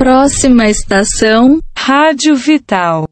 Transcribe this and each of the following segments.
Próxima estação, Rádio Vital.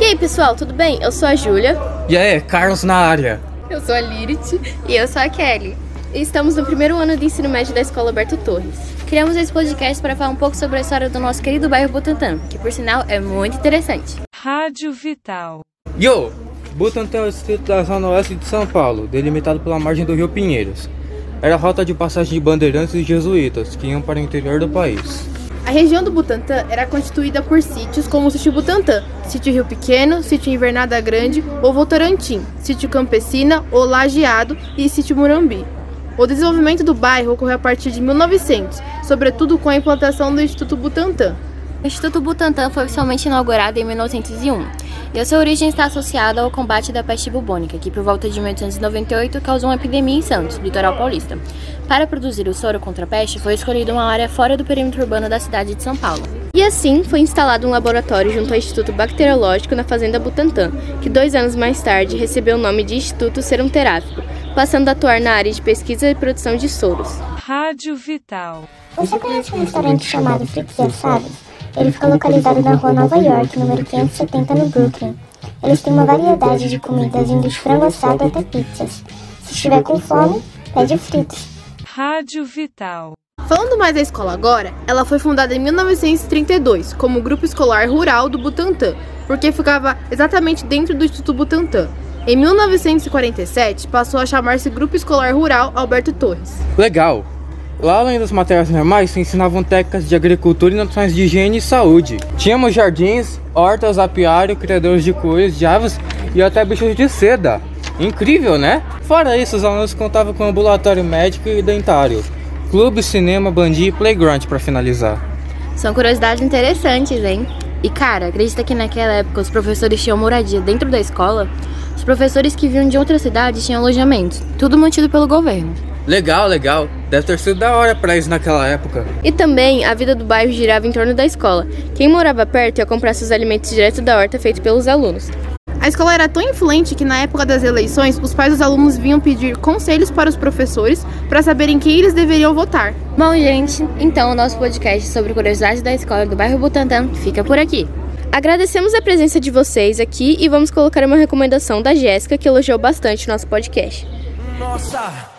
E aí, pessoal, tudo bem? Eu sou a Júlia. E aí, Carlos na área. Eu sou a Lirit. E eu sou a Kelly. E estamos no primeiro ano de ensino médio da Escola Alberto Torres. Criamos esse podcast para falar um pouco sobre a história do nosso querido bairro Butantã, que por sinal é muito interessante. Rádio Vital. Yo! Butantã é o distrito da zona oeste de São Paulo, delimitado pela margem do rio Pinheiros. Era a rota de passagem de bandeirantes e jesuítas, que iam para o interior do país. A região do Butantã era constituída por sítios como o sítio Butantã, sítio Rio Pequeno, sítio Invernada Grande ou Votorantim, sítio Campesina ou Lajeado e sítio Murambi. O desenvolvimento do bairro ocorreu a partir de 1900, sobretudo com a implantação do Instituto Butantã. O Instituto Butantan foi oficialmente inaugurado em 1901 e a sua origem está associada ao combate da peste bubônica, que por volta de 1898 causou uma epidemia em Santos, litoral paulista. Para produzir o soro contra a peste, foi escolhida uma área fora do perímetro urbano da cidade de São Paulo. E assim foi instalado um laboratório junto ao Instituto Bacteriológico na Fazenda Butantan, que dois anos mais tarde recebeu o nome de Instituto Serum Terápico, passando a atuar na área de pesquisa e produção de soros. Rádio Vital. Você conhece um restaurante chamado Fritos e Assados? Ele fica localizado na rua Nova York, número 570, no Brooklyn. Eles têm uma variedade de comidas, indo de frango assado até pizzas. Se estiver com fome, pede fritos. Rádio Vital. Falando mais da escola agora, ela foi fundada em 1932 como Grupo Escolar Rural do Butantã, porque ficava exatamente dentro do Instituto Butantã. Em 1947, passou a chamar-se Grupo Escolar Rural Alberto Torres. Legal! Lá, além das matérias normais, se ensinavam técnicas de agricultura e noções de higiene e saúde. Tínhamos jardins, hortas, apiário, criadores de coelhos, de aves e até bichos de seda. Incrível, né? Fora isso, os alunos contavam com ambulatório médico e dentário, clube, cinema, bandi e playground para finalizar. São curiosidades interessantes, hein? E cara, acredita que naquela época os professores tinham moradia dentro da escola? Os professores que vinham de outras cidades tinham alojamentos, tudo mantido pelo governo. Legal, legal. Deve ter sido da hora pra isso naquela época. E também a vida do bairro girava em torno da escola. Quem morava perto ia comprar seus alimentos direto da horta feito pelos alunos. A escola era tão influente que na época das eleições, os pais dos alunos vinham pedir conselhos para os professores para saberem quem eles deveriam votar. Bom, gente, então o nosso podcast sobre curiosidades da escola do bairro Butantã fica por aqui. Agradecemos a presença de vocês aqui e vamos colocar uma recomendação da Jéssica que elogiou bastante o nosso podcast. Nossa!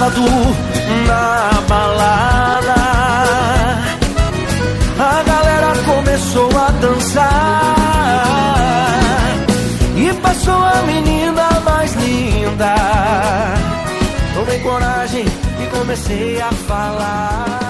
Sábado na balada. A galera começou a dançar e passou a menina mais linda. Tomei coragem e comecei a falar.